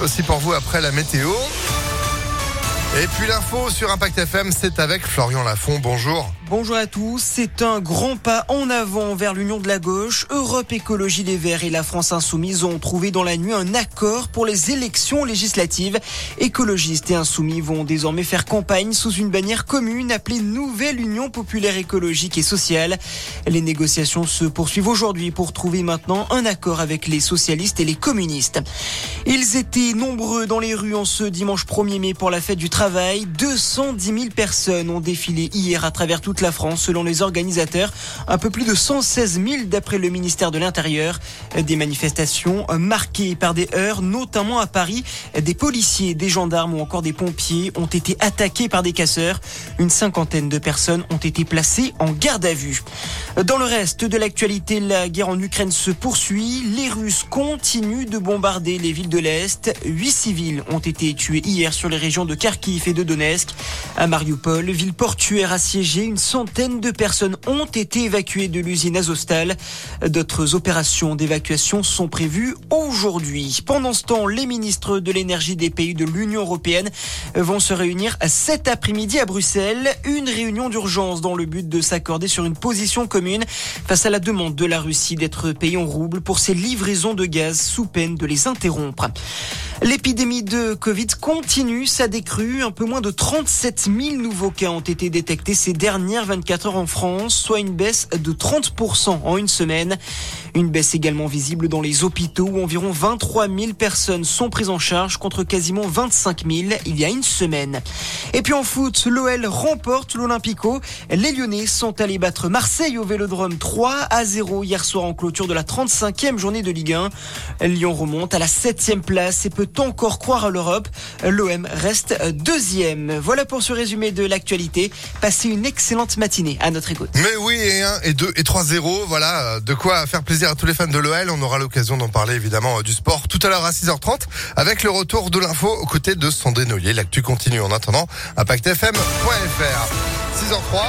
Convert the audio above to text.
Aussi pour vous après la météo. Et puis l'info sur Impact FM, c'est avec Florian Lafont. Bonjour. Bonjour à tous. C'est un grand pas en avant vers l'union de la gauche. Europe Écologie Les Verts et la France Insoumise ont trouvé dans la nuit un accord pour les élections législatives. Écologistes et insoumis vont désormais faire campagne sous une bannière commune appelée Nouvelle Union Populaire Écologique et Sociale. Les négociations se poursuivent aujourd'hui pour trouver maintenant un accord avec les socialistes et les communistes. Ils étaient nombreux dans les rues en ce dimanche 1er mai pour la fête du travail. 210 000 personnes ont défilé hier à travers toute la France selon les organisateurs. Un peu plus de 116 000 d'après le ministère de l'Intérieur. Des manifestations marquées par des heurts, notamment à Paris. Des policiers, des gendarmes ou encore des pompiers ont été attaqués par des casseurs. Une cinquantaine de personnes ont été placées en garde à vue. Dans le reste de l'actualité, la guerre en Ukraine se poursuit. Les Russes continuent de bombarder les villes de l'Est. Huit civils ont été tués hier sur les régions de Kharkiv et de Donetsk. À Mariupol, ville portuaire assiégée, une centaine de personnes ont été évacuées de l'usine Azostal. D'autres opérations d'évacuation sont prévues aujourd'hui. Pendant ce temps, les ministres de l'énergie des pays de l'Union européenne vont se réunir cet après-midi à Bruxelles. Une réunion d'urgence dans le but de s'accorder sur une position commune face à la demande de la Russie d'être payée en roubles pour ses livraisons de gaz sous peine de les interrompre. L'épidémie de Covid continue sa décrue. Un peu moins de 37 000 nouveaux cas ont été détectés ces dernières 24 heures en France, soit une baisse de 30% en une semaine. Une baisse également visible dans les hôpitaux où environ 23 000 personnes sont prises en charge contre quasiment 25 000 il y a une semaine. Et puis en foot, l'OL remporte l'Olympico. Les Lyonnais sont allés battre Marseille au Vélodrome 3 à 0 hier soir en clôture de la 35e journée de Ligue 1. Lyon remonte à la 7e place et peut encore croire à l'Europe. L'OM reste deuxième. Voilà pour ce résumé de l'actualité. Passez une excellente matinée à notre écoute. Mais oui, et 1, et 2, et 3-0. Voilà, de quoi faire plaisir à tous les fans de l'OL. On aura l'occasion d'en parler évidemment du sport tout à l'heure à 6h30 avec le retour de l'info aux côtés de Sandrine Noyer. L'actu continue en attendant. ImpactFM.fr 6h03.